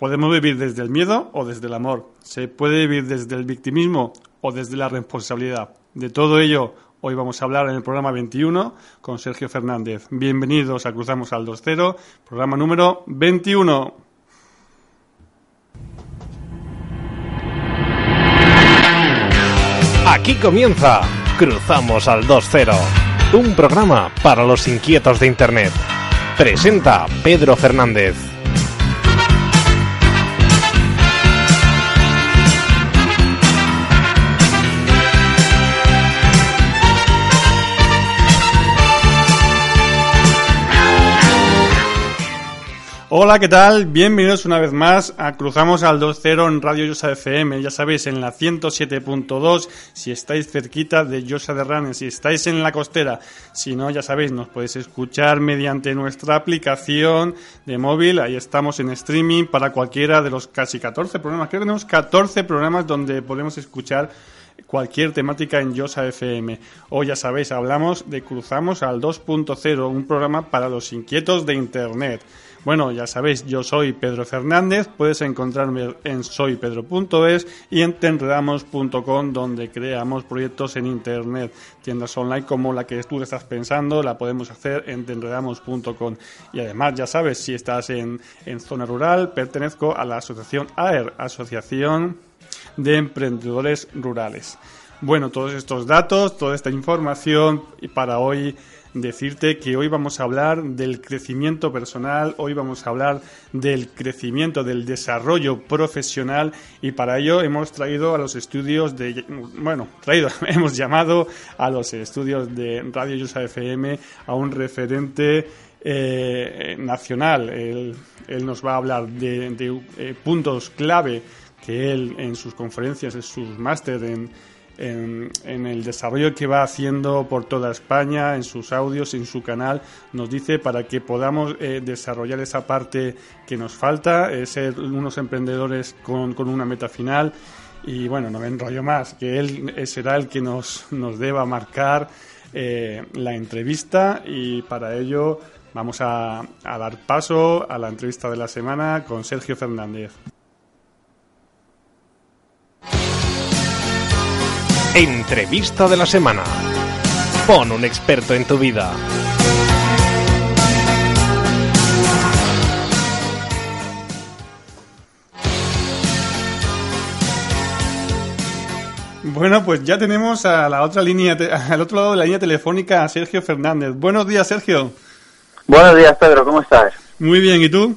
Podemos vivir desde el miedo o desde el amor. Se puede vivir desde el victimismo o desde la responsabilidad. De todo ello hoy vamos a hablar en el programa 21 con Sergio Fernández. Bienvenidos a Cruzamos al 2.0, programa número 21. Aquí comienza Cruzamos al 2.0, un programa para los inquietos de Internet. Presenta Pedro Fernández. Hola, ¿qué tal? Bienvenidos una vez más a Cruzamos al 2.0 en Radio Yosa FM. Ya sabéis, en la 107.2, si estáis cerquita de Yosa de Ranes, si estáis en la costera. Si no, ya sabéis, nos podéis escuchar mediante nuestra aplicación de móvil. Ahí estamos en streaming para cualquiera de los casi 14 programas. Creo que tenemos 14 programas donde podemos escuchar cualquier temática en Yosa FM. Hoy ya sabéis, hablamos de Cruzamos al 2.0, un programa para los inquietos de Internet. Bueno, ya sabéis, yo soy Pedro Fernández, puedes encontrarme en soypedro.es y en tenredamos.com donde creamos proyectos en Internet. Tiendas online como la que tú estás pensando, la podemos hacer en tenredamos.com. Y además, ya sabes, si estás en, en zona rural, pertenezco a la asociación AER, Asociación de Emprendedores Rurales. Bueno, todos estos datos, toda esta información y para hoy decirte que hoy vamos a hablar del crecimiento personal, hoy vamos a hablar del crecimiento, del desarrollo profesional y para ello hemos traído a los estudios de, bueno, traído, hemos llamado a los estudios de Radio Yusa FM a un referente eh, nacional. Él, nos va a hablar de, eh, puntos clave que él en sus conferencias, en sus máster, en en, el desarrollo que va haciendo por toda España, en sus audios, en su canal, nos dice para que podamos eh, desarrollar esa parte que nos falta, eh, ser unos emprendedores con, una meta final. Y bueno, no me enrollo más, que él eh, será el que nos, nos deba marcar la entrevista y para ello vamos a dar paso a la entrevista de la semana con Sergio Fernández. Entrevista de la semana. Pon un experto en tu vida. Bueno, pues ya tenemos a la otra línea, al otro lado de la línea telefónica a Sergio Fernández. Buenos días, Sergio. Buenos días, Pedro. ¿Cómo estás? Muy bien, ¿y tú?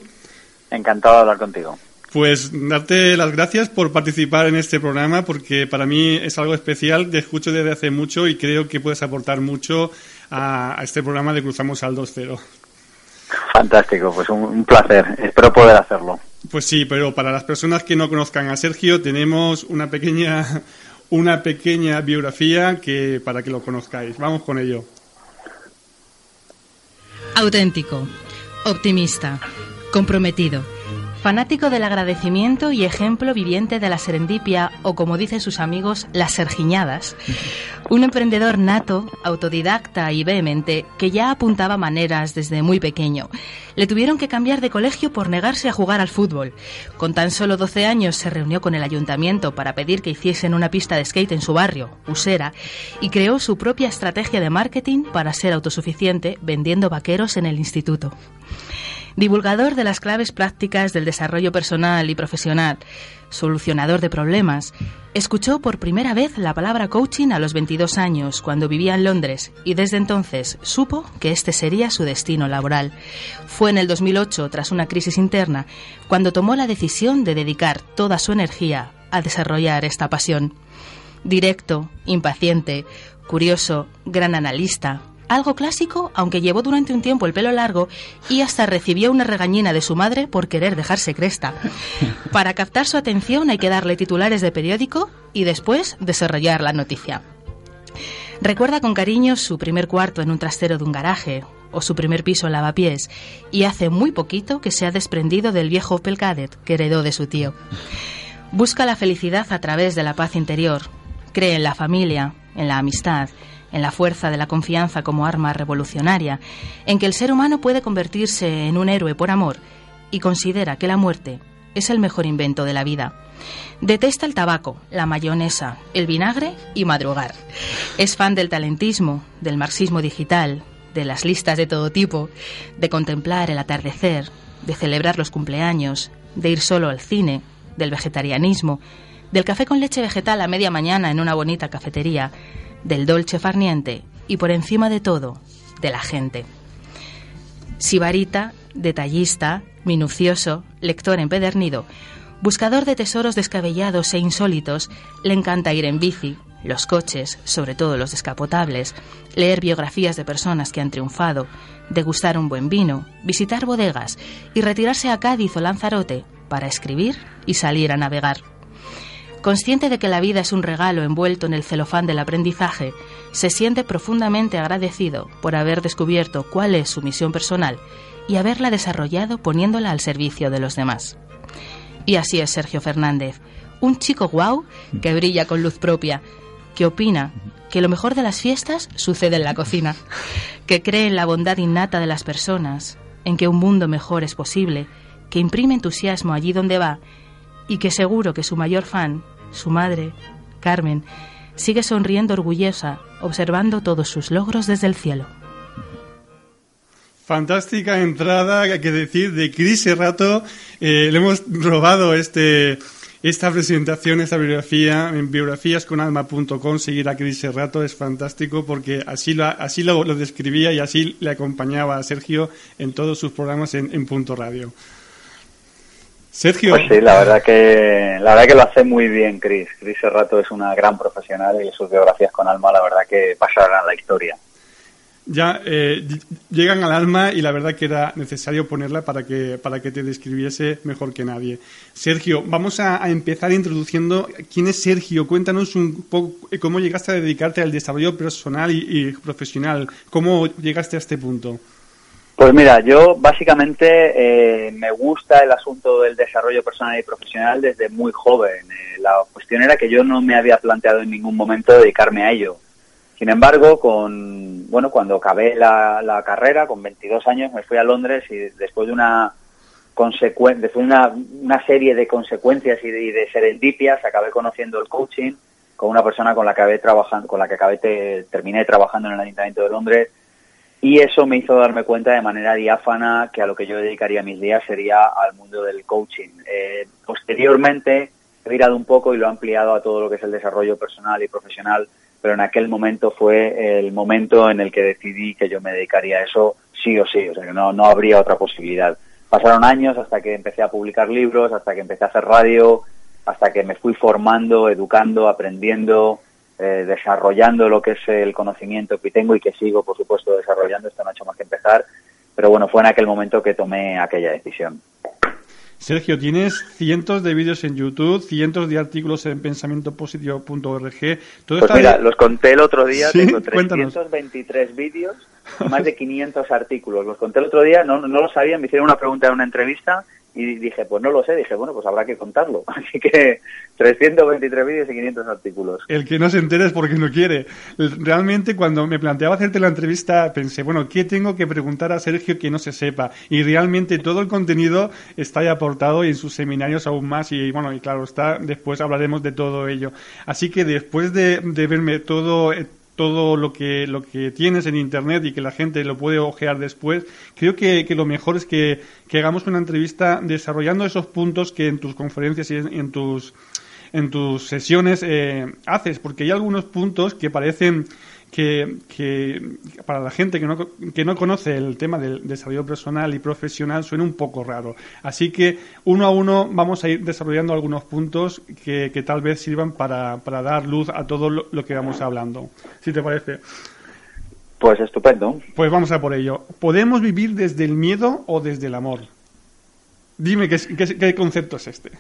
Encantado de hablar contigo. Pues darte las gracias por participar en este programa porque para mí es algo especial, te escucho desde hace mucho y creo que puedes aportar mucho a, este programa de Cruzamos al 2.0. Fantástico, pues un, placer, espero poder hacerlo. Pues sí, pero para las personas que no conozcan a Sergio tenemos una pequeña, una pequeña biografía que para que lo conozcáis. Vamos con ello. Auténtico, optimista, comprometido Fanático del agradecimiento y ejemplo viviente de la serendipia, o como dicen sus amigos, las sergiñadas. Un emprendedor nato, autodidacta y vehemente, que ya apuntaba maneras desde muy pequeño. Le tuvieron que cambiar de colegio por negarse a jugar al fútbol. Con tan solo 12 años se reunió con el ayuntamiento para pedir que hiciesen una pista de skate en su barrio, Usera, y creó su propia estrategia de marketing para ser autosuficiente vendiendo vaqueros en el instituto divulgador de las claves prácticas del desarrollo personal y profesional, solucionador de problemas. Escuchó por primera vez la palabra coaching a los 22 años, cuando vivía en Londres, y desde entonces supo que este sería su destino laboral. Fue en el 2008, tras una crisis interna, cuando tomó la decisión de dedicar toda su energía a desarrollar esta pasión. Directo, impaciente, curioso, gran analista, algo clásico, aunque llevó durante un tiempo el pelo largo y hasta recibió una regañina de su madre por querer dejarse cresta. Para captar su atención hay que darle titulares de periódico y después desarrollar la noticia. Recuerda con cariño su primer cuarto en un trastero de un garaje o su primer piso en lavapiés y hace muy poquito que se ha desprendido del viejo Opel Kadett que heredó de su tío. Busca la felicidad a través de la paz interior. Cree en la familia, en la amistad en la fuerza de la confianza como arma revolucionaria, en que el ser humano puede convertirse en un héroe por amor y considera que la muerte es el mejor invento de la vida. Detesta el tabaco, la mayonesa, el vinagre y madrugar. Es fan del talentismo, del marxismo digital, de las listas de todo tipo, de contemplar el atardecer, de celebrar los cumpleaños, de ir solo al cine, del vegetarianismo, del café con leche vegetal a media mañana en una bonita cafetería, del dolce farniente y por encima de todo, de la gente. Sibarita, detallista, minucioso, lector empedernido, buscador de tesoros descabellados e insólitos, le encanta ir en bici, los coches, sobre todo los descapotables, leer biografías de personas que han triunfado, degustar un buen vino, visitar bodegas y retirarse a Cádiz o Lanzarote para escribir y salir a navegar. Consciente de que la vida es un regalo envuelto en el celofán del aprendizaje, se siente profundamente agradecido por haber descubierto cuál es su misión personal y haberla desarrollado poniéndola al servicio de los demás. Y así es Sergio Fernández, un chico guau que brilla con luz propia, que opina que lo mejor de las fiestas sucede en la cocina, que cree en la bondad innata de las personas, en que un mundo mejor es posible, que imprime entusiasmo allí donde va y que seguro que su mayor fan su madre, Carmen, sigue sonriendo orgullosa, observando todos sus logros desde el cielo. Fantástica entrada, hay que decir, de Cris Serrato. Eh, le hemos robado este, esta presentación, esta biografía, en biografíasconalma.com. Seguir a Cris Serrato es fantástico porque así, lo, así lo, describía y así le acompañaba a Sergio en todos sus programas en, en Punto Radio. Sergio. Pues sí, la verdad que la verdad que lo hace muy bien Chris. Chris Serrato es una gran profesional y sus biografías con alma, la verdad que pasarán a la historia. Ya eh, llegan al alma y la verdad que era necesario ponerla para que para que te describiese mejor que nadie. Sergio, vamos a, empezar introduciendo quién es Sergio. Cuéntanos un poco cómo llegaste a dedicarte al desarrollo personal y profesional. ¿Cómo llegaste a este punto? Pues mira, yo básicamente eh, me gusta el asunto del desarrollo personal y profesional desde muy joven. Eh, la cuestión era que yo no me había planteado en ningún momento dedicarme a ello. Sin embargo, con bueno, cuando acabé la, carrera, con 22 años, me fui a Londres y después de una después una, una serie de consecuencias y de, de, serendipias, acabé conociendo el coaching con una persona con la que acabé trabajando, con la que acabé terminé trabajando en el Ayuntamiento de Londres y eso me hizo darme cuenta de manera diáfana que a lo que yo dedicaría mis días sería al mundo del coaching. Eh, posteriormente he virado un poco y lo he ampliado a todo lo que es el desarrollo personal y profesional, pero en aquel momento fue el momento en el que decidí que yo me dedicaría a eso sí o sí, o sea que no, no habría otra posibilidad. Pasaron años hasta que empecé a publicar libros, hasta que empecé a hacer radio, hasta que me fui formando, educando, aprendiendo, eh, desarrollando lo que es el conocimiento que tengo y que sigo, por supuesto, desarrollando. Esto no ha hecho más que empezar. Pero bueno, fue en aquel momento que tomé aquella decisión. Sergio, tienes cientos de vídeos en YouTube, cientos de artículos en pensamientopositivo.org. Pues mira, los conté el otro día, tengo 323 vídeos y más de 500 artículos. Los conté el otro día, no, no lo sabía, me hicieron una pregunta en una entrevista y dije, pues no lo sé, dije, bueno, pues habrá que contarlo. Así que 323 vídeos y 500 artículos. El que no se entere es porque no quiere. Realmente cuando me planteaba hacerte la entrevista pensé, bueno, ¿qué tengo que preguntar a Sergio que no se sepa? Y realmente todo el contenido está ahí aportado y en sus seminarios aún más y bueno, y claro, está después hablaremos de todo ello. Así que después de, de verme todo todo lo que, lo que tienes en Internet y que la gente lo puede ojear después, creo que, lo mejor es que, hagamos una entrevista desarrollando esos puntos que en tus conferencias y en, tus en tus sesiones eh, haces, porque hay algunos puntos que parecen que, para la gente que no, que no conoce el tema del desarrollo personal y profesional suena un poco raro. Así que uno a uno vamos a ir desarrollando algunos puntos que, tal vez sirvan para, para, dar luz a todo lo, que vamos hablando. Si te parece. Pues estupendo. Pues vamos a por ello. ¿Podemos vivir desde el miedo o desde el amor? Dime qué, qué, qué concepto es este.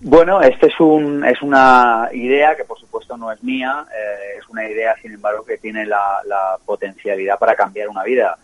Bueno, este es, un, es una idea que por supuesto no es mía, eh, es una idea sin embargo que tiene la, potencialidad para cambiar una vida.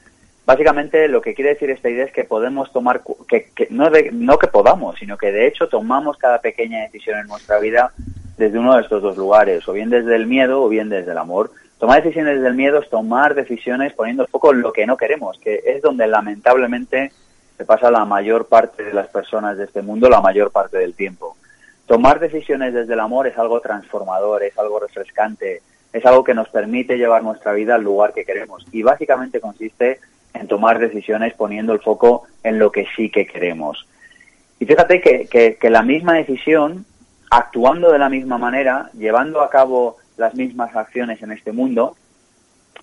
Básicamente lo que quiere decir esta idea es que podemos tomar, que, no, que podamos, sino que de hecho tomamos cada pequeña decisión en nuestra vida desde uno de estos dos lugares, o bien desde el miedo o bien desde el amor. Tomar decisiones desde el miedo es tomar decisiones poniendo foco lo que no queremos, que es donde lamentablemente se pasa la mayor parte de las personas de este mundo la mayor parte del tiempo. Tomar decisiones desde el amor es algo transformador, es algo refrescante, es algo que nos permite llevar nuestra vida al lugar que queremos y básicamente consiste en tomar decisiones poniendo el foco en lo que sí que queremos. Y fíjate que, que, la misma decisión, actuando de la misma manera, llevando a cabo las mismas acciones en este mundo,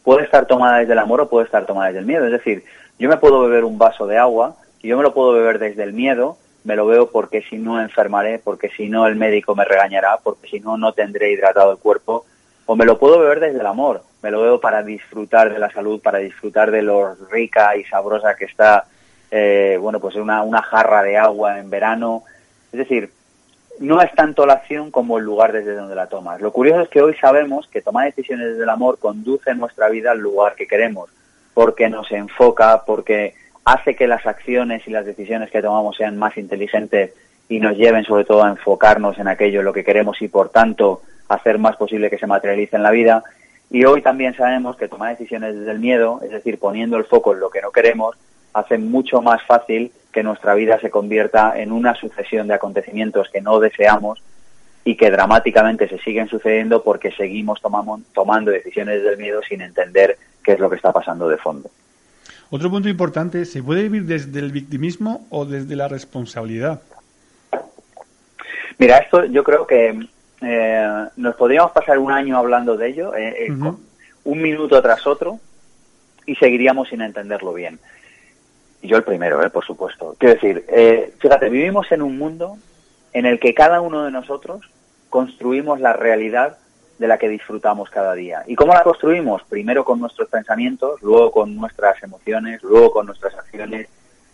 puede estar tomada desde el amor o puede estar tomada desde el miedo. Es decir, yo me puedo beber un vaso de agua y yo me lo puedo beber desde el miedo, me lo veo porque si no enfermaré, porque si no el médico me regañará, porque si no no tendré hidratado el cuerpo, o me lo puedo beber desde el amor, me lo veo para disfrutar de la salud, para disfrutar de lo rica y sabrosa que está, eh, bueno, pues una, una jarra de agua en verano. Es decir, no es tanto la acción como el lugar desde donde la tomas. Lo curioso es que hoy sabemos que tomar decisiones desde el amor conduce nuestra vida al lugar que queremos, porque nos enfoca, porque hace que las acciones y las decisiones que tomamos sean más inteligentes y nos lleven sobre todo a enfocarnos en aquello en lo que queremos y por tanto hacer más posible que se materialice en la vida. Y hoy también sabemos que tomar decisiones desde el miedo, es decir, poniendo el foco en lo que no queremos, hace mucho más fácil que nuestra vida se convierta en una sucesión de acontecimientos que no deseamos y que dramáticamente se siguen sucediendo porque seguimos tomando decisiones desde el miedo sin entender qué es lo que está pasando de fondo. Otro punto importante, ¿se puede vivir desde el victimismo o desde la responsabilidad? Mira, esto yo creo que eh, nos podríamos pasar un año hablando de ello, eh, eh, un minuto tras otro, y seguiríamos sin entenderlo bien. Y yo el primero, por supuesto. Quiero decir, fíjate, vivimos en un mundo en el que cada uno de nosotros construimos la realidad de la que disfrutamos cada día. ¿Y cómo la construimos? Primero con nuestros pensamientos, luego con nuestras emociones, luego con nuestras acciones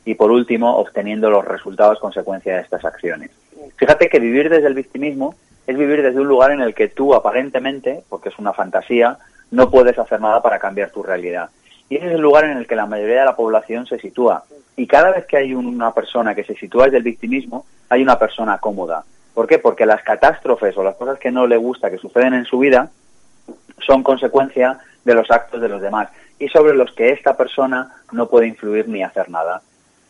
y por último obteniendo los resultados consecuencia de estas acciones. Fíjate que vivir desde el victimismo es vivir desde un lugar en el que tú aparentemente, porque es una fantasía, no puedes hacer nada para cambiar tu realidad. Y ese es el lugar en el que la mayoría de la población se sitúa. Y cada vez que hay una persona que se sitúa desde el victimismo, hay una persona cómoda. ¿Por qué? Porque las catástrofes o las cosas que no le gusta que suceden en su vida son consecuencia de los actos de los demás y sobre los que esta persona no puede influir ni hacer nada.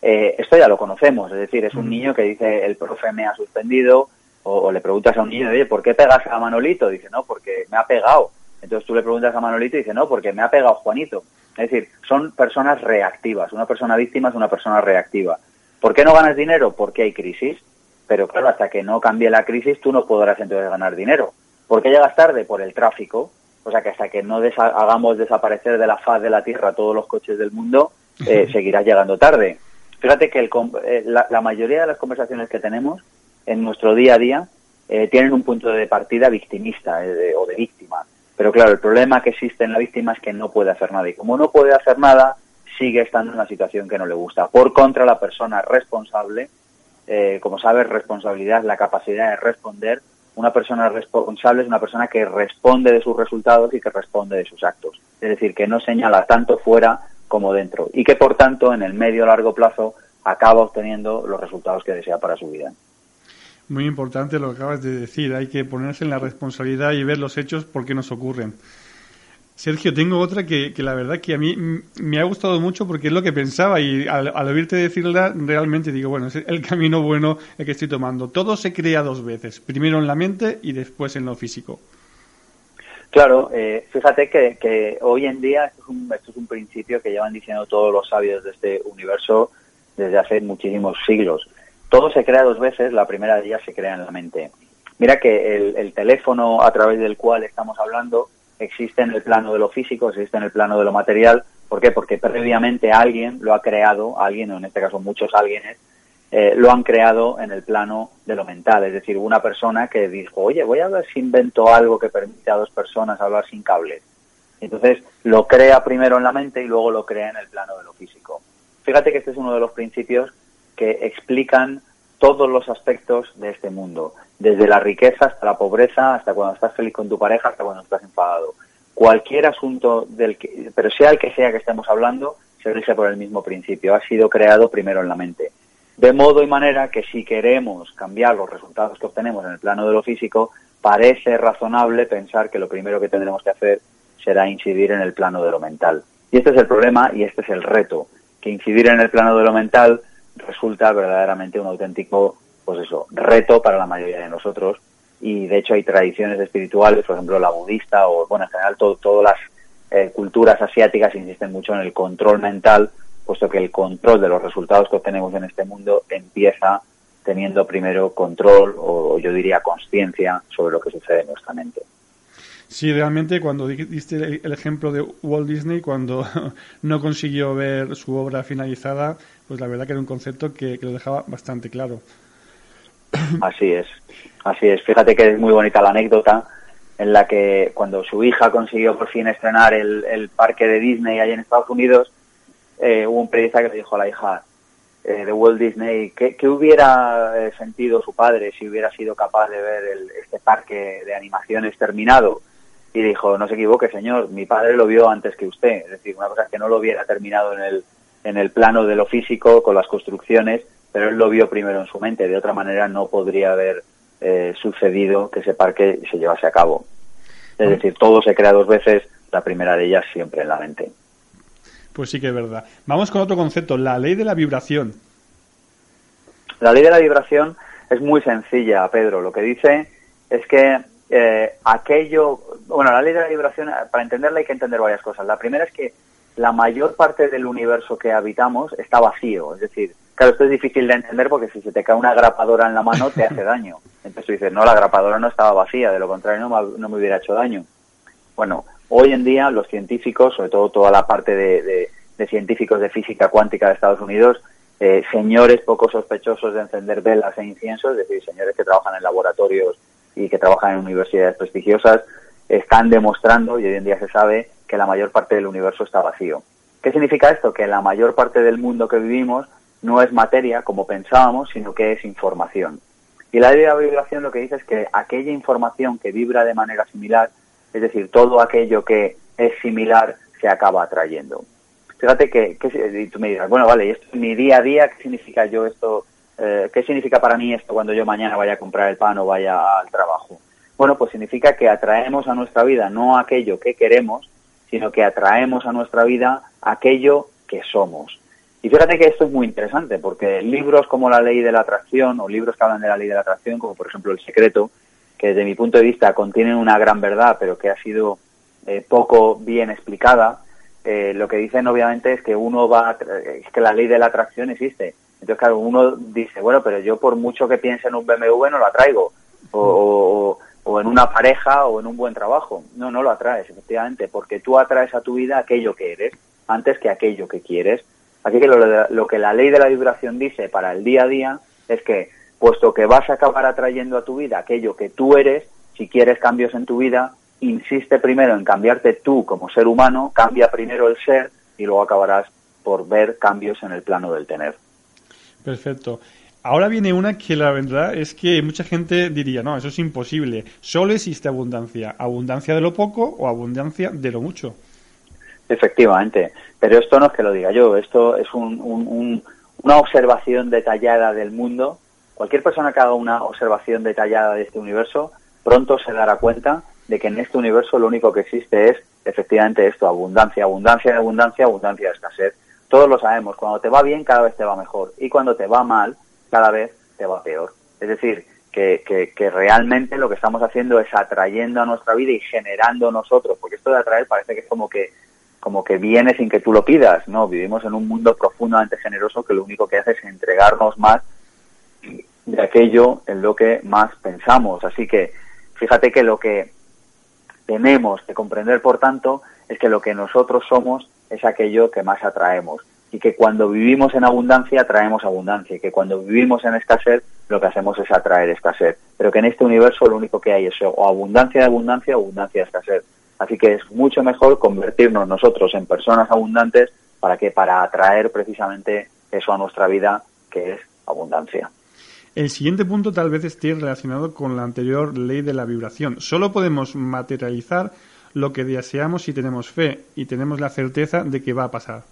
Eh, esto ya lo conocemos, es decir, es un niño que dice el profe me ha suspendido, o, le preguntas a un niño, oye, ¿por qué pegas a Manolito? Dice, no, porque me ha pegado. Entonces tú le preguntas a Manolito y dice, no, porque me ha pegado Juanito. Es decir, son personas reactivas. Una persona víctima es una persona reactiva. ¿Por qué no ganas dinero? Porque hay crisis. Pero claro, hasta que no cambie la crisis, tú no podrás entonces ganar dinero. ¿Por qué llegas tarde? Por el tráfico. O sea que hasta que no hagamos desaparecer de la faz de la Tierra todos los coches del mundo, eh, seguirás llegando tarde. Fíjate que eh, la mayoría de las conversaciones que tenemos en nuestro día a día eh, tienen un punto de partida victimista eh, o de víctima. Pero claro, el problema que existe en la víctima es que no puede hacer nada. Y como no puede hacer nada, sigue estando en una situación que no le gusta. Por contra, la persona responsable, eh, como sabes, responsabilidad es la capacidad de responder. Una persona responsable es una persona que responde de sus resultados y que responde de sus actos. Es decir, que no señala tanto fuera como dentro. Y que, por tanto, en el medio largo plazo acaba obteniendo los resultados que desea para su vida. Muy importante lo que acabas de decir, hay que ponerse en la responsabilidad y ver los hechos por qué nos ocurren. Sergio, tengo otra que, la verdad que a mí me ha gustado mucho porque es lo que pensaba y al, oírte decirla realmente digo, bueno, es el camino bueno el que estoy tomando. Todo se crea dos veces, primero en la mente y después en lo físico. Claro, eh, fíjate que, hoy en día esto es, un, esto es un principio que llevan diciendo todos los sabios de este universo desde hace muchísimos siglos todo se crea dos veces, la primera de ellas se crea en la mente. Mira que el, teléfono a través del cual estamos hablando existe en el plano de lo físico, existe en el plano de lo material. ¿Por qué? Porque previamente alguien lo ha creado, alguien, o en este caso muchos alguienes, eh, lo han creado en el plano de lo mental. Es decir, una persona que dijo, oye, voy a ver si invento algo que permite a dos personas hablar sin cables. Entonces lo crea primero en la mente y luego lo crea en el plano de lo físico. Fíjate que este es uno de los principios que explican todos los aspectos de este mundo, desde la riqueza hasta la pobreza, hasta cuando estás feliz con tu pareja, hasta cuando estás enfadado. Cualquier asunto del que, pero sea el que sea que estemos hablando, se rige por el mismo principio. Ha sido creado primero en la mente. De modo y manera que si queremos cambiar los resultados que obtenemos en el plano de lo físico, parece razonable pensar que lo primero que tendremos que hacer será incidir en el plano de lo mental. Y este es el problema y este es el reto, que incidir en el plano de lo mental resulta verdaderamente un auténtico, pues eso, reto para la mayoría de nosotros. Y de hecho hay tradiciones espirituales, por ejemplo la budista o, bueno, en general todas las eh, culturas asiáticas insisten mucho en el control mental, puesto que el control de los resultados que obtenemos en este mundo empieza teniendo primero control o yo diría conciencia sobre lo que sucede en nuestra mente. Sí, realmente cuando diste el ejemplo de Walt Disney, cuando no consiguió ver su obra finalizada, pues la verdad que era un concepto que, lo dejaba bastante claro. Así es, así es. Fíjate que es muy bonita la anécdota en la que cuando su hija consiguió por fin estrenar el, parque de Disney allá en Estados Unidos, eh, hubo un periodista que le dijo a la hija eh, de Walt Disney ¿qué, hubiera eh, sentido su padre si hubiera sido capaz de ver este parque de animaciones terminado y dijo, no se equivoque, señor, mi padre lo vio antes que usted. Es decir, una cosa es que no lo hubiera terminado en el, en el plano de lo físico, con las construcciones, pero él lo vio primero en su mente. De otra manera no podría haber eh, sucedido que ese parque se llevase a cabo. Es decir, todo se crea dos veces, la primera de ellas siempre en la mente. Pues sí que es verdad. Vamos con otro concepto, la ley de la vibración. La ley de la vibración es muy sencilla, Pedro. Lo que dice es que eh, aquello, bueno, la ley de la vibración, para entenderla hay que entender varias cosas. La primera es que la mayor parte del universo que habitamos está vacío, es decir, claro, esto es difícil de entender porque si se te cae una grapadora en la mano te hace daño. Entonces tú dices, no, la grapadora no estaba vacía, de lo contrario no me, hubiera hecho daño. Bueno, hoy en día los científicos, sobre todo toda la parte de, científicos de física cuántica de Estados Unidos, eh, señores poco sospechosos de encender velas e inciensos, es decir, señores que trabajan en laboratorios y que trabajan en universidades prestigiosas están demostrando, y hoy en día se sabe, que la mayor parte del universo está vacío. ¿Qué significa esto? Que la mayor parte del mundo que vivimos no es materia como pensábamos, sino que es información. Y la idea de vibración lo que dice es que aquella información que vibra de manera similar, es decir, todo aquello que es similar, se acaba atrayendo. Fíjate que, que tú me dirás, bueno, vale, ¿y esto es mi día a día? ¿Qué significa yo esto eh, ¿qué significa para mí esto cuando yo mañana vaya a comprar el pan o vaya al trabajo? Bueno, pues significa que atraemos a nuestra vida no aquello que queremos, sino que atraemos a nuestra vida aquello que somos. Y fíjate que esto es muy interesante, porque libros como La Ley de la Atracción o libros que hablan de la Ley de la Atracción, como por ejemplo El Secreto, que desde mi punto de vista contienen una gran verdad, pero que ha sido eh, poco bien explicada, eh, lo que dicen obviamente es que uno va, es que la ley de la atracción existe, entonces, claro, uno dice, bueno, pero yo por mucho que piense en un BMW no lo atraigo, o, en una pareja o en un buen trabajo. No, no lo atraes, efectivamente, porque tú atraes a tu vida aquello que eres antes que aquello que quieres. Así que lo, lo que la ley de la vibración dice para el día a día es que, puesto que vas a acabar atrayendo a tu vida aquello que tú eres, si quieres cambios en tu vida, insiste primero en cambiarte tú como ser humano, cambia primero el ser y luego acabarás por ver cambios en el plano del tener. Perfecto. Ahora viene una que la verdad es que mucha gente diría, no, eso es imposible. Solo existe abundancia. Abundancia de lo poco o abundancia de lo mucho. Efectivamente. Pero esto no es que lo diga yo, esto es una observación detallada del mundo. Cualquier persona que haga una observación detallada de este universo pronto se dará cuenta de que en este universo lo único que existe es efectivamente esto, abundancia, abundancia abundancia, abundancia escasez todos lo sabemos, cuando te va bien cada vez te va mejor y cuando te va mal cada vez te va peor. Es decir, que, que, realmente lo que estamos haciendo es atrayendo a nuestra vida y generando nosotros, porque esto de atraer parece que es como que como que viene sin que tú lo pidas, no, vivimos en un mundo profundamente generoso que lo único que hace es entregarnos más de aquello en lo que más pensamos. Así que fíjate que lo que tenemos que comprender, por tanto, es que lo que nosotros somos es aquello que más atraemos y que cuando vivimos en abundancia atraemos abundancia y que cuando vivimos en escasez lo que hacemos es atraer escasez, pero que en este universo lo único que hay es o abundancia de abundancia o abundancia de escasez. Así que es mucho mejor convertirnos nosotros en personas abundantes para que para atraer precisamente eso a nuestra vida que es abundancia. El siguiente punto tal vez esté relacionado con la anterior ley de la vibración. Solo podemos materializar lo que deseamos si tenemos fe y tenemos la certeza de que va a pasar.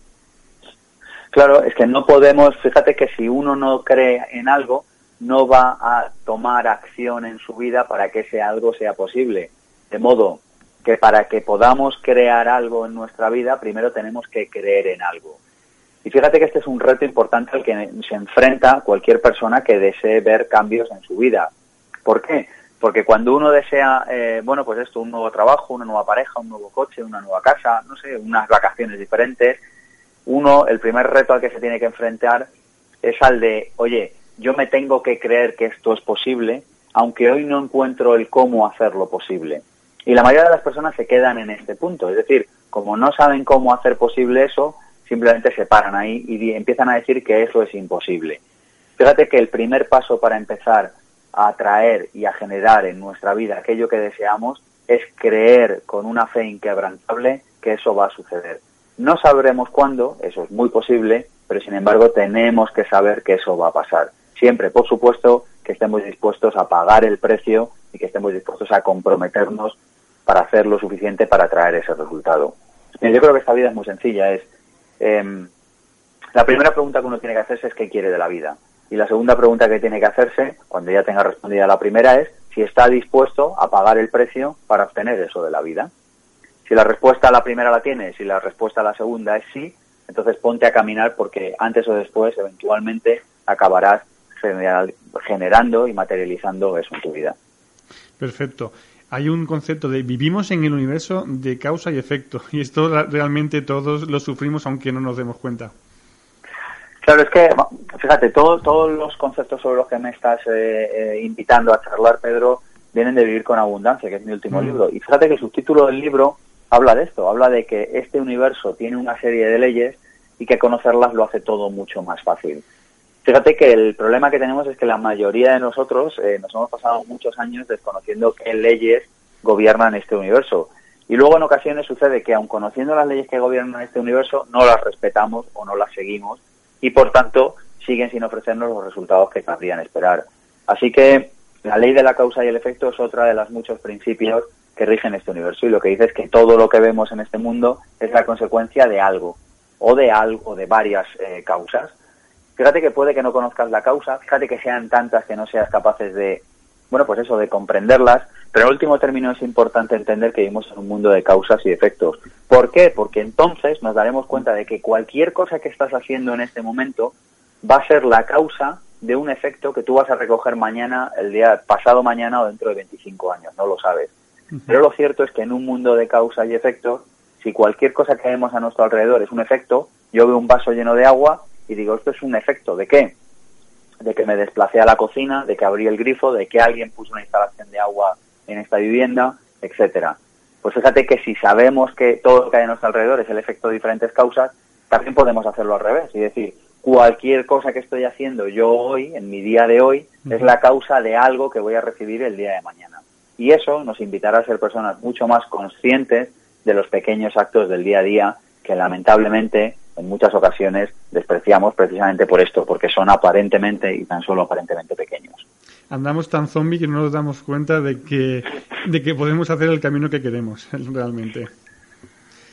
Claro, es que no podemos, fíjate que si uno no cree en algo, no va a tomar acción en su vida para que ese algo sea posible. De modo que para que podamos crear algo en nuestra vida, primero tenemos que creer en algo. Y fíjate que este es un reto importante al que se enfrenta cualquier persona que desee ver cambios en su vida. ¿Por qué? Porque cuando uno desea, eh, bueno, pues esto, un nuevo trabajo, una nueva pareja, un nuevo coche, una nueva casa, no sé, unas vacaciones diferentes, uno, el primer reto al que se tiene que enfrentar es al de, oye, yo me tengo que creer que esto es posible, aunque hoy no encuentro el cómo hacerlo posible. Y la mayoría de las personas se quedan en este punto, es decir, como no saben cómo hacer posible eso, simplemente se paran ahí y empiezan a decir que eso es imposible. Fíjate que el primer paso para empezar a atraer y a generar en nuestra vida aquello que deseamos es creer con una fe inquebrantable que eso va a suceder. No sabremos cuándo, eso es muy posible, pero sin embargo tenemos que saber que eso va a pasar. Siempre, por supuesto, que estemos dispuestos a pagar el precio y que estemos dispuestos a comprometernos para hacer lo suficiente para traer ese resultado. Yo creo que esta vida es muy sencilla. Es em, la primera pregunta que uno tiene que hacerse es qué quiere de la vida. Y la segunda pregunta que tiene que hacerse, cuando ya tenga respondida la primera, es si está dispuesto a pagar el precio para obtener eso de la vida. Si la respuesta a la primera la tienes y la respuesta a la segunda es sí, entonces ponte a caminar porque antes o después, eventualmente, acabarás generando y materializando eso en tu vida. Perfecto. Hay un concepto de vivimos en el universo de causa y efecto y esto realmente todos lo sufrimos aunque no nos demos cuenta. Claro, es que, fíjate, todos los conceptos sobre los que me estás eh, eh, invitando a charlar, Pedro, vienen de Vivir con Abundancia, que es mi último mm. libro. Y fíjate que el subtítulo del libro habla de esto, habla de que este universo tiene una serie de leyes y que conocerlas lo hace todo mucho más fácil. Fíjate que el problema que tenemos es que la mayoría de nosotros eh, nos hemos pasado muchos años desconociendo qué leyes gobiernan este universo. Y luego en ocasiones sucede que aun conociendo las leyes que gobiernan este universo, no las respetamos o no las seguimos y por tanto siguen sin ofrecernos los resultados que cabrían esperar. Así que la ley de la causa y el efecto es otra de los muchos principios que rigen este universo y lo que dice es que todo lo que vemos en este mundo es la consecuencia de algo o de algo de varias eh, causas. Fíjate que puede que no conozcas la causa, fíjate que sean tantas que no seas capaces de, bueno, pues eso, de comprenderlas, pero en último término es importante entender que vivimos en un mundo de causas y efectos. ¿Por qué? Porque entonces nos daremos cuenta de que cualquier cosa que estás haciendo en este momento va a ser la causa de un efecto que tú vas a recoger mañana, el día pasado mañana o dentro de 25 años, no lo sabes. Pero lo cierto es que en un mundo de causa y efectos, si cualquier cosa que vemos a nuestro alrededor es un efecto, yo veo un vaso lleno de agua y digo, esto es un efecto, ¿de qué? De que me desplacé a la cocina, de que abrí el grifo, de que alguien puso una instalación de agua en esta vivienda, etcétera. Pues fíjate que si sabemos que todo lo que hay a nuestro alrededor es el efecto de diferentes causas, también podemos hacerlo al revés y decir, cualquier cosa que estoy haciendo yo hoy, en mi día de hoy, es la causa de algo que voy a recibir el día de mañana. Y eso nos invitará a ser personas mucho más conscientes de los pequeños actos del día a día que lamentablemente en muchas ocasiones despreciamos precisamente por esto, porque son aparentemente y tan solo aparentemente pequeños. Andamos tan zombie que no nos damos cuenta de que, de que podemos hacer el camino que queremos, realmente.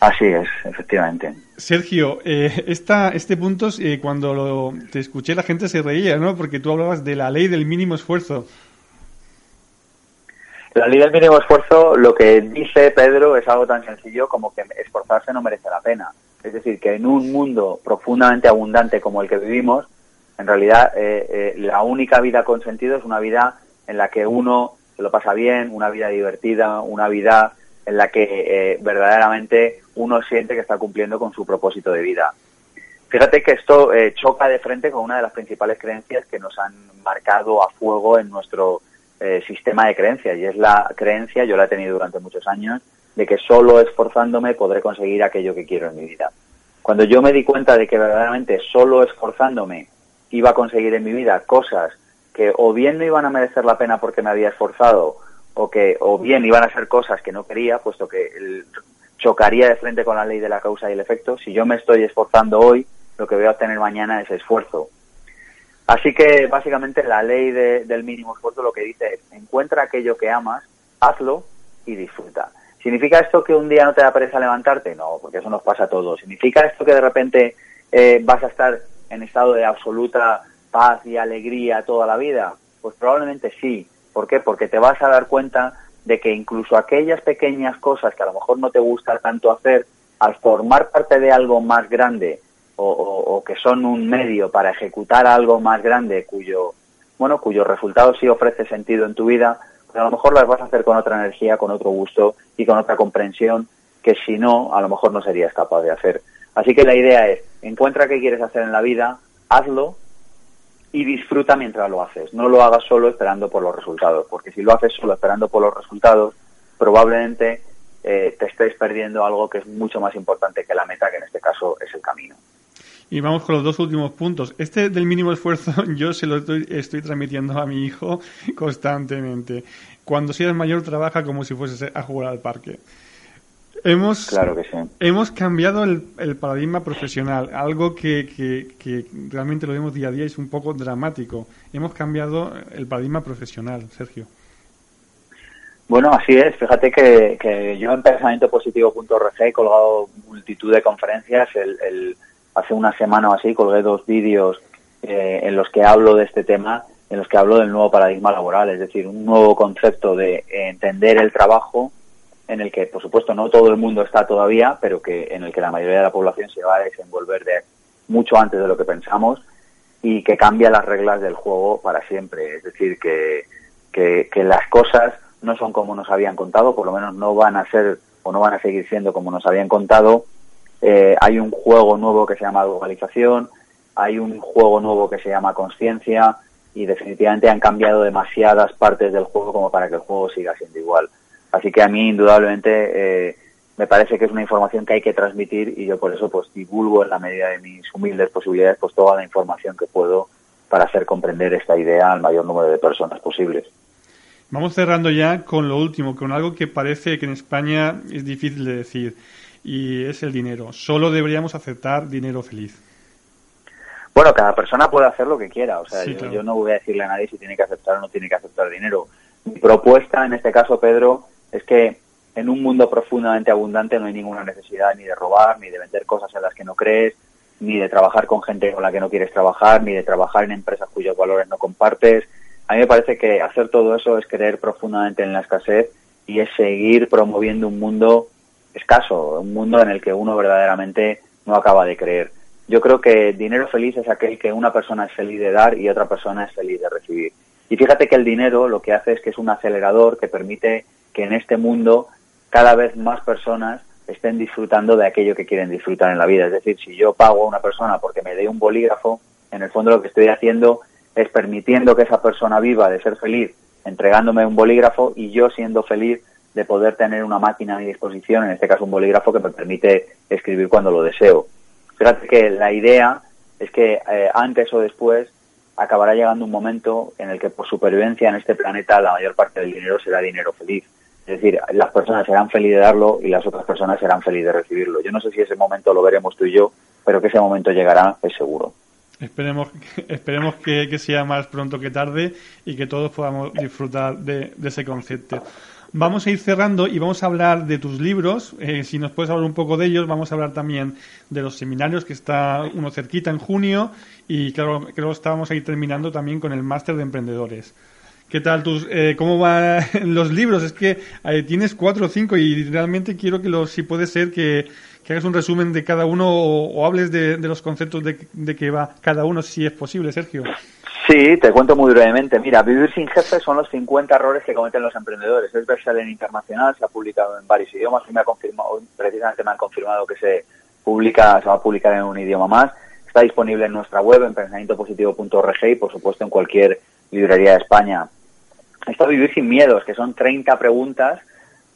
Así es, efectivamente. Sergio, eh, esta, este punto, eh, cuando lo, te escuché, la gente se reía, ¿no? Porque tú hablabas de la ley del mínimo esfuerzo. La ley del mínimo esfuerzo, lo que dice Pedro es algo tan sencillo como que esforzarse no merece la pena. Es decir, que en un mundo profundamente abundante como el que vivimos, en realidad eh, eh, la única vida con sentido es una vida en la que uno se lo pasa bien, una vida divertida, una vida en la que eh, verdaderamente uno siente que está cumpliendo con su propósito de vida. Fíjate que esto choca de frente con una de las principales creencias que nos han marcado a fuego en nuestro eh, sistema de creencias y es la creencia, yo la he tenido durante muchos años, de que solo esforzándome podré conseguir aquello que quiero en mi vida. Cuando yo me di cuenta de que verdaderamente solo esforzándome iba a conseguir en mi vida cosas que o bien no iban a merecer la pena porque me había esforzado o que o bien iban a ser cosas que no quería, puesto que chocaría de frente con la ley de la causa y el efecto, si yo me estoy esforzando hoy, lo que voy a obtener mañana es esfuerzo. Así que básicamente la ley del mínimo esfuerzo lo que dice es encuentra aquello que amas, hazlo y disfruta. ¿Significa esto que un día no te da pereza levantarte? No, porque eso nos pasa a todos. ¿Significa esto que de repente eh, vas a estar en estado de absoluta paz y alegría toda la vida? Pues probablemente sí. ¿Por qué? Porque te vas a dar cuenta de que incluso aquellas pequeñas cosas que a lo mejor no te gusta tanto hacer, al formar parte de algo más grande o, que son un medio para ejecutar algo más grande cuyo, bueno, cuyo resultado sí ofrece sentido en tu vida, pues a lo mejor las vas a hacer con otra energía, con otro gusto y con otra comprensión que si no, a lo mejor no serías capaz de hacer. Así que la idea es, encuentra qué quieres hacer en la vida, hazlo y disfruta mientras lo haces. No lo hagas solo esperando por los resultados, porque si lo haces solo esperando por los resultados, probablemente eh, te estés perdiendo algo que es mucho más importante que la meta, que en este caso es el camino. Y vamos con los dos últimos puntos. Este del mínimo esfuerzo yo se lo estoy, estoy transmitiendo a mi hijo constantemente. Cuando seas mayor trabaja como si fuese a jugar al parque. Hemos, claro que sí. hemos cambiado el, paradigma profesional, algo que, que, realmente lo vemos día a día y es un poco dramático. Hemos cambiado el paradigma profesional, Sergio. Bueno, así es. Fíjate que, que yo en pensamientopositivo.org he colgado multitud de conferencias. El, hace una semana o así colgué dos vídeos eh, en los que hablo de este tema, en los que hablo del nuevo paradigma laboral, es decir, un nuevo concepto de entender el trabajo en el que, por supuesto, no todo el mundo está todavía, pero que en el que la mayoría de la población se va a desenvolver de mucho antes de lo que pensamos y que cambia las reglas del juego para siempre. Es decir, que, que, las cosas no son como nos habían contado, por lo menos no van a ser o no van a seguir siendo como nos habían contado. Eh, hay un juego nuevo que se llama globalización, hay un juego nuevo que se llama conciencia y definitivamente han cambiado demasiadas partes del juego como para que el juego siga siendo igual. Así que a mí, indudablemente, eh, me parece que es una información que hay que transmitir y yo por eso pues divulgo en la medida de mis humildes posibilidades pues toda la información que puedo para hacer comprender esta idea al mayor número de personas posibles. Vamos cerrando ya con lo último, con algo que parece que en España es difícil de decir y es el dinero. Solo deberíamos aceptar dinero feliz. Bueno, cada persona puede hacer lo que quiera. O sea, yo, no voy a decirle a nadie si tiene que aceptar o no tiene que aceptar dinero. Mi propuesta, en este caso, Pedro, es que en un mundo profundamente abundante no hay ninguna necesidad ni de robar, ni de vender cosas en las que no crees, ni de trabajar con gente con la que no quieres trabajar, ni de trabajar en empresas cuyos valores no compartes. A mí me parece que hacer todo eso es creer profundamente en la escasez y es seguir promoviendo un mundo escaso, un mundo en el que uno verdaderamente no acaba de creer. Yo creo que dinero feliz es aquel que una persona es feliz de dar y otra persona es feliz de recibir. Y fíjate que el dinero lo que hace es que es un acelerador que permite que en este mundo cada vez más personas estén disfrutando de aquello que quieren disfrutar en la vida. Es decir, si yo pago a una persona porque me dé un bolígrafo, en el fondo lo que estoy haciendo es permitiendo que esa persona viva de ser feliz entregándome un bolígrafo y yo siendo feliz de poder tener una máquina a mi disposición, en este caso un bolígrafo que me permite escribir cuando lo deseo. Fíjate que la idea es que eh, antes o después acabará llegando un momento en el que por supervivencia en este planeta la mayor parte del dinero será dinero feliz. Es decir, las personas serán felices de darlo y las otras personas serán felices de recibirlo. Yo no sé si ese momento lo veremos tú y yo, pero que ese momento llegará, es seguro. Esperemos, esperemos que, sea más pronto que tarde y que todos podamos disfrutar de ese concepto. Vamos a ir cerrando y vamos a hablar de tus libros. Eh, si nos puedes hablar un poco de ellos, vamos a hablar también de los seminarios que está uno cerquita en junio y claro, creo que estábamos ahí terminando también con el máster de emprendedores. ¿Qué tal tus, eh, cómo van los libros? Es que eh, tienes cuatro o cinco y realmente quiero que los, si puede ser que, hagas un resumen de cada uno o, hables de, los conceptos de, de que va cada uno, si es posible, Sergio. Sí, te cuento muy brevemente. Mira, Vivir sin jefe son los 50 errores que cometen los emprendedores. Es bestseller internacional, se ha publicado en varios idiomas y me ha confirmado, precisamente me han confirmado que se publica, se va a publicar en un idioma más. Está disponible en nuestra web, en pensamientopositivo.org y, por supuesto, en cualquier librería de España. Está Vivir sin miedos, que son 30 preguntas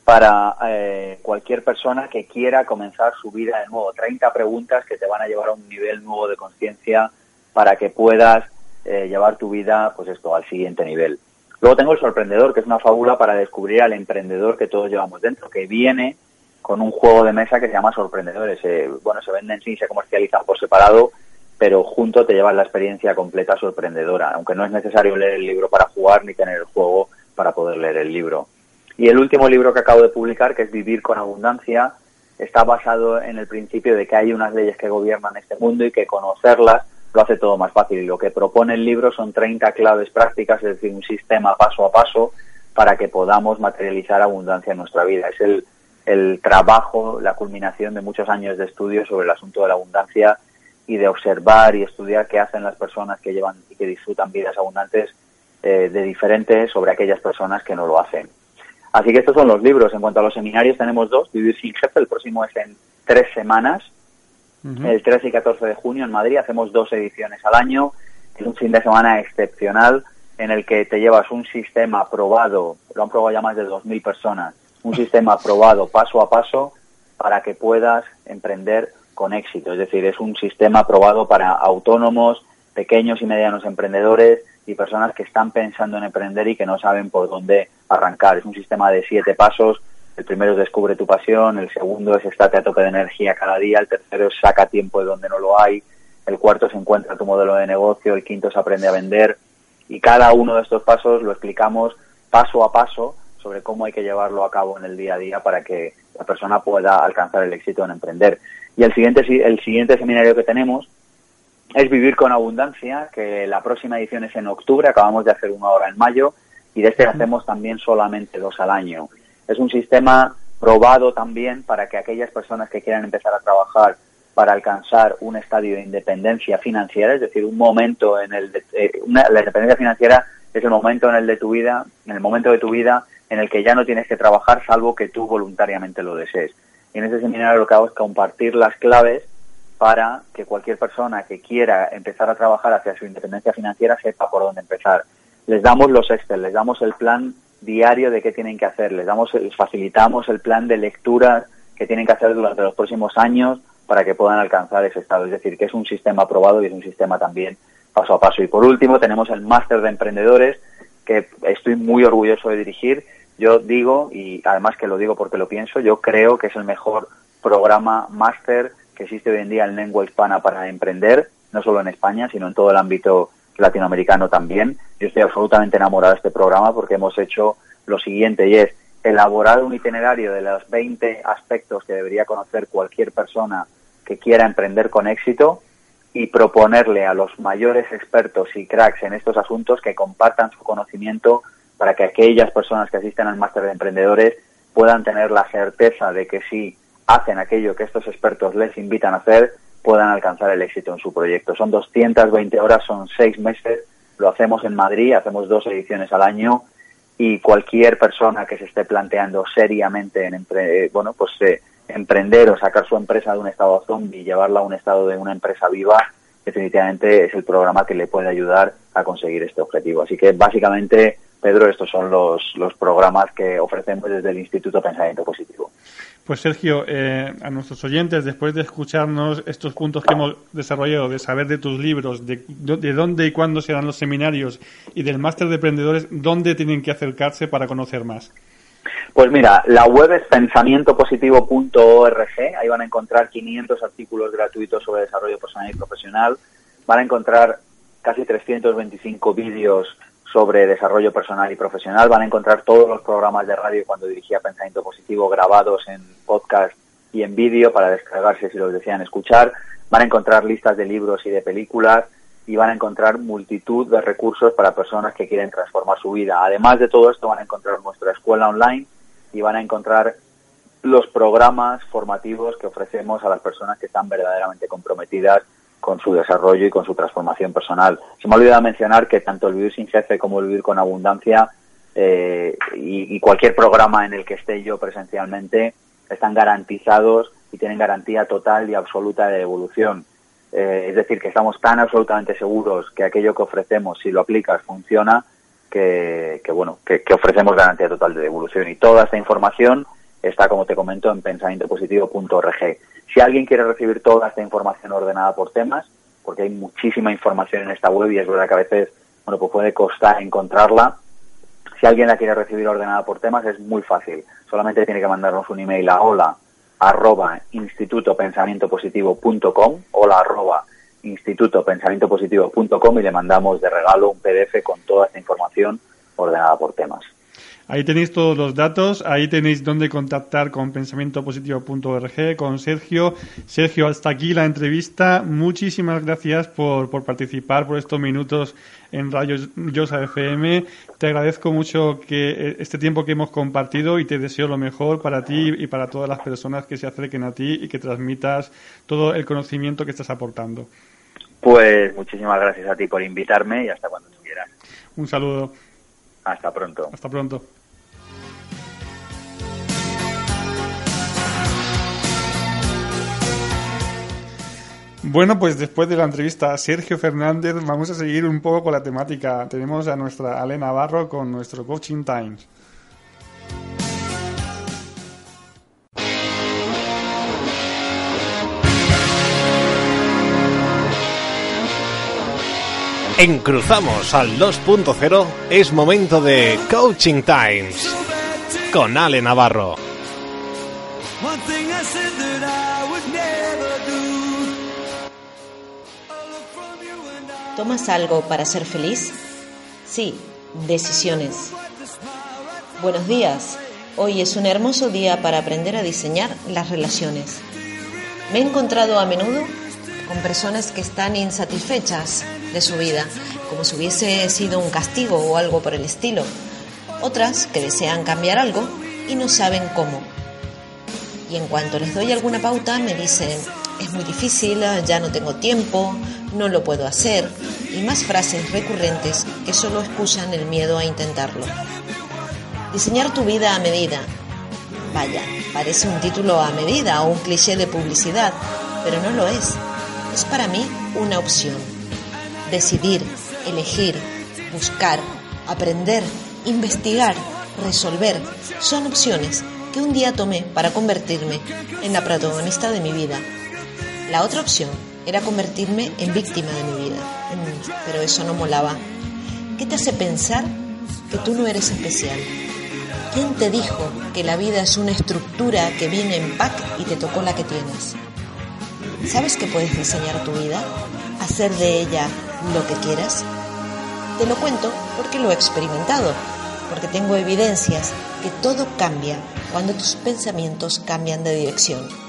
para eh, cualquier persona que quiera comenzar su vida de nuevo. 30 preguntas que te van a llevar a un nivel nuevo de conciencia para que puedas eh, llevar tu vida, pues esto, al siguiente nivel. Luego tengo el sorprendedor, que es una fábula para descubrir al emprendedor que todos llevamos dentro, que viene con un juego de mesa que se llama Sorprendedores. Eh, bueno, se venden sí, se comercializan por separado, pero junto te llevas la experiencia completa sorprendedora, aunque no es necesario leer el libro para jugar ni tener el juego para poder leer el libro. Y el último libro que acabo de publicar, que es Vivir con Abundancia, está basado en el principio de que hay unas leyes que gobiernan este mundo y que conocerlas lo hace todo más fácil. Y lo que propone el libro son 30 claves prácticas, es decir, un sistema paso a paso para que podamos materializar abundancia en nuestra vida. Es el, trabajo, la culminación de muchos años de estudio sobre el asunto de la abundancia y de observar y estudiar qué hacen las personas que llevan y que disfrutan vidas abundantes eh, de diferentes sobre aquellas personas que no lo hacen. Así que estos son los libros. En cuanto a los seminarios tenemos dos, Vivir sin jefe, el próximo es en tres semanas, el 13 y 14 de junio en Madrid, hacemos dos ediciones al año, es un fin de semana excepcional en el que te llevas un sistema aprobado, lo han probado ya más de 2.000 personas, un sistema aprobado paso a paso para que puedas emprender con éxito. Es decir, es un sistema aprobado para autónomos, pequeños y medianos emprendedores y personas que están pensando en emprender y que no saben por dónde arrancar. Es un sistema de siete pasos. El primero es descubre tu pasión, el segundo es estate a tope de energía cada día, el tercero es saca tiempo de donde no lo hay, el cuarto es encuentra tu modelo de negocio, el quinto es aprende a vender y cada uno de estos pasos lo explicamos paso a paso sobre cómo hay que llevarlo a cabo en el día a día para que la persona pueda alcanzar el éxito en emprender. Y el siguiente, el siguiente seminario que tenemos es Vivir con Abundancia, que la próxima edición es en octubre, acabamos de hacer una hora en mayo, y de este hacemos también solamente dos al año. Es un sistema probado también para que aquellas personas que quieran empezar a trabajar para alcanzar un estadio de independencia financiera, es decir, un momento en el de, eh, la independencia financiera es el momento en el de tu vida, en el momento de tu vida en el que ya no tienes que trabajar salvo que tú voluntariamente lo desees. Y en ese seminario lo que hago es compartir las claves para que cualquier persona que quiera empezar a trabajar hacia su independencia financiera sepa por dónde empezar les damos los Excel, les damos el plan diario de qué tienen que hacer, les damos, les facilitamos el plan de lectura que tienen que hacer durante los próximos años para que puedan alcanzar ese estado. Es decir, que es un sistema aprobado y es un sistema también paso a paso. Y por último, tenemos el máster de emprendedores que estoy muy orgulloso de dirigir. Yo digo, y además que lo digo porque lo pienso, yo creo que es el mejor programa máster que existe hoy en día en lengua hispana para emprender, no solo en España, sino en todo el ámbito latinoamericano también. Yo estoy absolutamente enamorado de este programa porque hemos hecho lo siguiente y es elaborar un itinerario de los 20 aspectos que debería conocer cualquier persona que quiera emprender con éxito y proponerle a los mayores expertos y cracks en estos asuntos que compartan su conocimiento para que aquellas personas que asisten al máster de emprendedores puedan tener la certeza de que si hacen aquello que estos expertos les invitan a hacer, puedan alcanzar el éxito en su proyecto. Son 220 horas, son seis meses, lo hacemos en Madrid, hacemos dos ediciones al año y cualquier persona que se esté planteando seriamente en bueno, pues eh, emprender o sacar su empresa de un estado zombie y llevarla a un estado de una empresa viva, definitivamente es el programa que le puede ayudar a conseguir este objetivo. Así que básicamente, Pedro, estos son los, los programas que ofrecemos desde el Instituto Pensamiento Positivo. Pues Sergio, eh, a nuestros oyentes, después de escucharnos estos puntos que hemos desarrollado, de saber de tus libros, de, dónde y cuándo serán los seminarios y del máster de emprendedores, ¿dónde tienen que acercarse para conocer más? Pues mira, la web es pensamientopositivo.org, ahí van a encontrar 500 artículos gratuitos sobre desarrollo personal y profesional, van a encontrar casi 325 vídeos sobre desarrollo personal y profesional. Van a encontrar todos los programas de radio cuando dirigía Pensamiento Positivo grabados en podcast y en vídeo para descargarse si los desean escuchar. Van a encontrar listas de libros y de películas y van a encontrar multitud de recursos para personas que quieren transformar su vida. Además de todo esto van a encontrar nuestra escuela online y van a encontrar los programas formativos que ofrecemos a las personas que están verdaderamente comprometidas con su desarrollo y con su transformación personal. Se me ha olvidado mencionar que tanto el vivir sin jefe como el vivir con abundancia eh, y, cualquier programa en el que esté yo presencialmente están garantizados y tienen garantía total y absoluta de evolución. Eh, es decir, que estamos tan absolutamente seguros que aquello que ofrecemos, si lo aplicas, funciona, que, bueno, que, que, ofrecemos garantía total de devolución. Y toda esta información está, como te comento, en pensamientopositivo.org. Si alguien quiere recibir toda esta información ordenada por temas, porque hay muchísima información en esta web y es verdad que a veces bueno, pues puede costar encontrarla. Si alguien la quiere recibir ordenada por temas es muy fácil. Solamente tiene que mandarnos un email a hola arroba institutopensamientopositivo.com hola arroba institutopensamientopositivo.com y le mandamos de regalo un PDF con toda esta información ordenada por temas. Ahí tenéis todos los datos, ahí tenéis dónde contactar con pensamientopositivo.org, con Sergio. Sergio, hasta aquí la entrevista. Muchísimas gracias por, por participar, por estos minutos en Radio Yosa FM. Te agradezco mucho que eh, este tiempo que hemos compartido y te deseo lo mejor para ti y para todas las personas que se acerquen a ti y que transmitas todo el conocimiento que estás aportando. Pues muchísimas gracias a ti por invitarme y hasta cuando tú quieras. Un saludo. Hasta pronto. Hasta pronto. Bueno, pues después de la entrevista a Sergio Fernández, vamos a seguir un poco con la temática. Tenemos a nuestra Ale Navarro con nuestro Coaching Times. En Cruzamos al 2.0 es momento de Coaching Times con Ale Navarro. ¿Tomas algo para ser feliz? Sí, decisiones. Buenos días. Hoy es un hermoso día para aprender a diseñar las relaciones. Me he encontrado a menudo con personas que están insatisfechas de su vida, como si hubiese sido un castigo o algo por el estilo. Otras que desean cambiar algo y no saben cómo. Y en cuanto les doy alguna pauta me dicen, es muy difícil, ya no tengo tiempo, no lo puedo hacer, y más frases recurrentes que solo excusan el miedo a intentarlo. Diseñar tu vida a medida. Vaya, parece un título a medida o un cliché de publicidad, pero no lo es. Es para mí una opción. Decidir, elegir, buscar, aprender, investigar, resolver, son opciones que un día tomé para convertirme en la protagonista de mi vida. La otra opción era convertirme en víctima de mi vida, pero eso no molaba. ¿Qué te hace pensar que tú no eres especial? ¿Quién te dijo que la vida es una estructura que viene en pack y te tocó la que tienes? ¿Sabes que puedes diseñar tu vida? ¿Hacer de ella lo que quieras? Te lo cuento porque lo he experimentado, porque tengo evidencias que todo cambia cuando tus pensamientos cambian de dirección.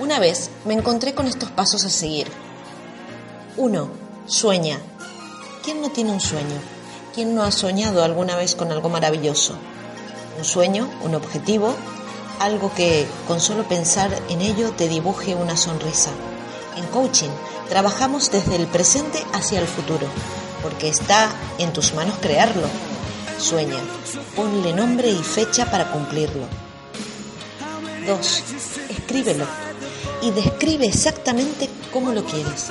Una vez me encontré con estos pasos a seguir. 1. Sueña. ¿Quién no tiene un sueño? ¿Quién no ha soñado alguna vez con algo maravilloso? Un sueño, un objetivo, algo que con solo pensar en ello te dibuje una sonrisa. En coaching trabajamos desde el presente hacia el futuro, porque está en tus manos crearlo. Sueña, ponle nombre y fecha para cumplirlo. 2. Escríbelo y describe exactamente cómo lo quieres.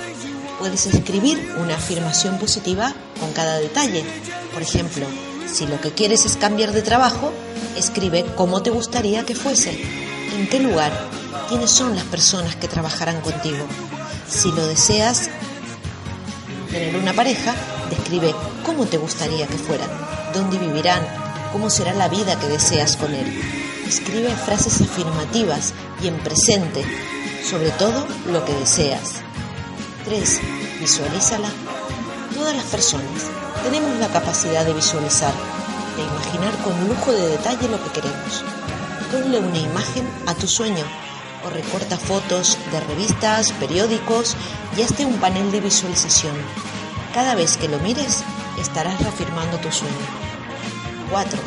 Puedes escribir una afirmación positiva con cada detalle. Por ejemplo, si lo que quieres es cambiar de trabajo, escribe cómo te gustaría que fuese, en qué lugar, quiénes son las personas que trabajarán contigo. Si lo deseas tener una pareja, describe cómo te gustaría que fueran, dónde vivirán, cómo será la vida que deseas con él. Escribe frases afirmativas y en presente, sobre todo lo que deseas. 3. Visualízala. Todas las personas tenemos la capacidad de visualizar, de imaginar con lujo de detalle lo que queremos. Ponle una imagen a tu sueño o recorta fotos de revistas, periódicos y hazte un panel de visualización. Cada vez que lo mires, estarás reafirmando tu sueño. 4.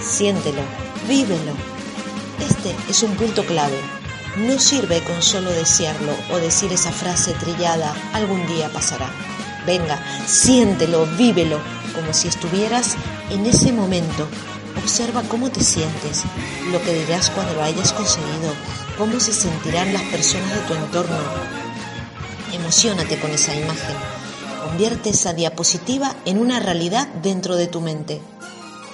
Siéntelo, vívelo. Este es un punto clave. No sirve con solo desearlo o decir esa frase trillada, algún día pasará. Venga, siéntelo, vívelo, como si estuvieras en ese momento. Observa cómo te sientes, lo que dirás cuando lo hayas conseguido, cómo se sentirán las personas de tu entorno. Emocionate con esa imagen. Convierte esa diapositiva en una realidad dentro de tu mente.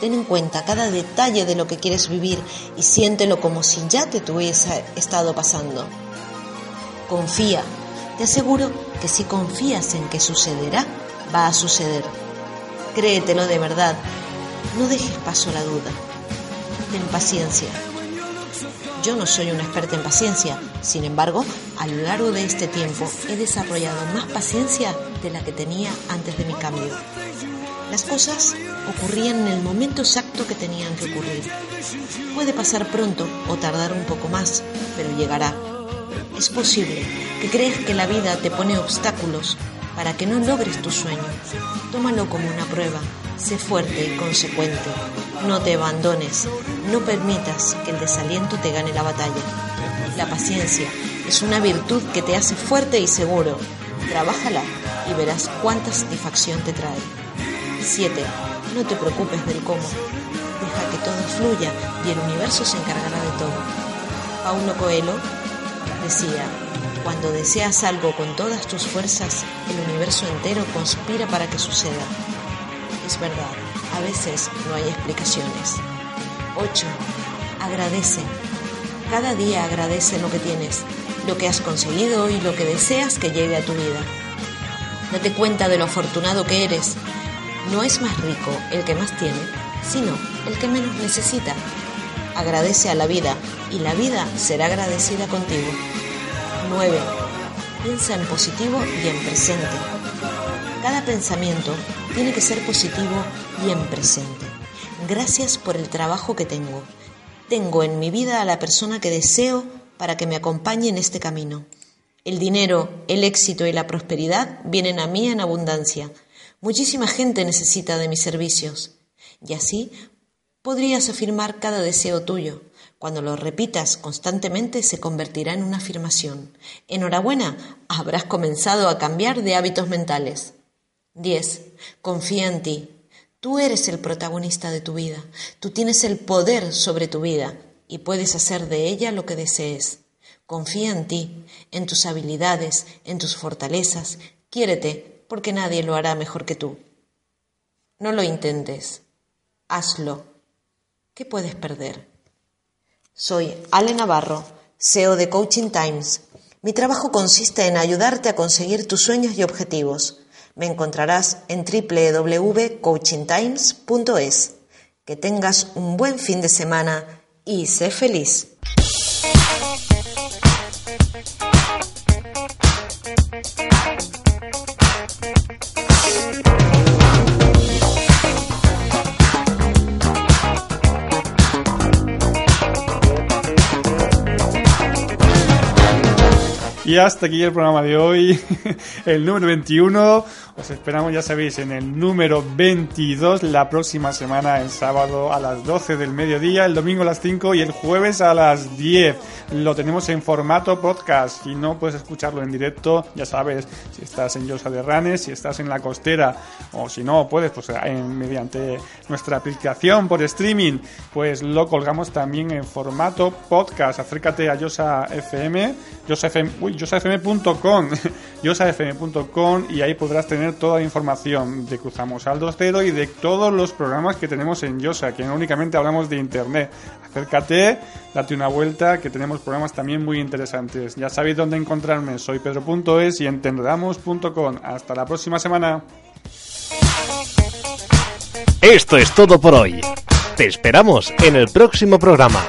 Ten en cuenta cada detalle de lo que quieres vivir y siéntelo como si ya te tuviese estado pasando. Confía. Te aseguro que si confías en que sucederá, va a suceder. Créetelo de verdad. No dejes paso a la duda. Ten paciencia. Yo no soy una experta en paciencia, sin embargo, a lo largo de este tiempo he desarrollado más paciencia de la que tenía antes de mi cambio. Las cosas ocurrían en el momento exacto que tenían que ocurrir. Puede pasar pronto o tardar un poco más, pero llegará. Es posible que creas que la vida te pone obstáculos para que no logres tu sueño. Tómalo como una prueba. Sé fuerte y consecuente. No te abandones. No permitas que el desaliento te gane la batalla. La paciencia es una virtud que te hace fuerte y seguro. Trabájala y verás cuánta satisfacción te trae. 7. No te preocupes del cómo. Deja que todo fluya y el universo se encargará de todo. Paulo Coelho decía, cuando deseas algo con todas tus fuerzas, el universo entero conspira para que suceda. Es verdad, a veces no hay explicaciones. 8. Agradece. Cada día agradece lo que tienes, lo que has conseguido y lo que deseas que llegue a tu vida. Date cuenta de lo afortunado que eres. No es más rico el que más tiene, sino el que menos necesita. Agradece a la vida y la vida será agradecida contigo. 9. Piensa en positivo y en presente. Cada pensamiento tiene que ser positivo y en presente. Gracias por el trabajo que tengo. Tengo en mi vida a la persona que deseo para que me acompañe en este camino. El dinero, el éxito y la prosperidad vienen a mí en abundancia. Muchísima gente necesita de mis servicios. Y así podrías afirmar cada deseo tuyo. Cuando lo repitas constantemente se convertirá en una afirmación. Enhorabuena, habrás comenzado a cambiar de hábitos mentales. 10. Confía en ti. Tú eres el protagonista de tu vida. Tú tienes el poder sobre tu vida y puedes hacer de ella lo que desees. Confía en ti, en tus habilidades, en tus fortalezas. Quiérete, porque nadie lo hará mejor que tú. No lo intentes. Hazlo. ¿Qué puedes perder? Soy Ale Navarro, CEO de Coaching Times. Mi trabajo consiste en ayudarte a conseguir tus sueños y objetivos. Me encontrarás en www.coachingtimes.es. Que tengas un buen fin de semana y sé feliz. Y hasta aquí el programa de hoy, el número 21. Os esperamos, ya sabéis, en el número 22 la próxima semana, el sábado a las 12 del mediodía, el domingo a las 5 y el jueves a las 10. Lo tenemos en formato podcast. Si no puedes escucharlo en directo, ya sabes, si estás en Yosa de Ranes, si estás en la costera o si no puedes, pues en, mediante nuestra aplicación por streaming, pues lo colgamos también en formato podcast. Acércate a Yosa FM, yosafm.com, yosafm.com y ahí podrás tener toda la información de Cruzamos al 2.0 y de todos los programas que tenemos en Yosa, que no únicamente hablamos de Internet. Acércate, date una vuelta, que tenemos programas también muy interesantes. Ya sabéis dónde encontrarme, soy pedro.es y entendamos.com. Hasta la próxima semana. Esto es todo por hoy. Te esperamos en el próximo programa.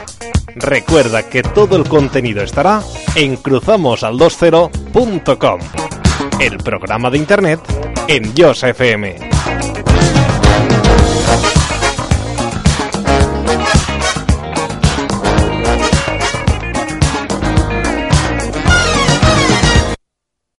Recuerda que todo el contenido estará en cruzamosal20.com, el programa de internet en Yosa FM.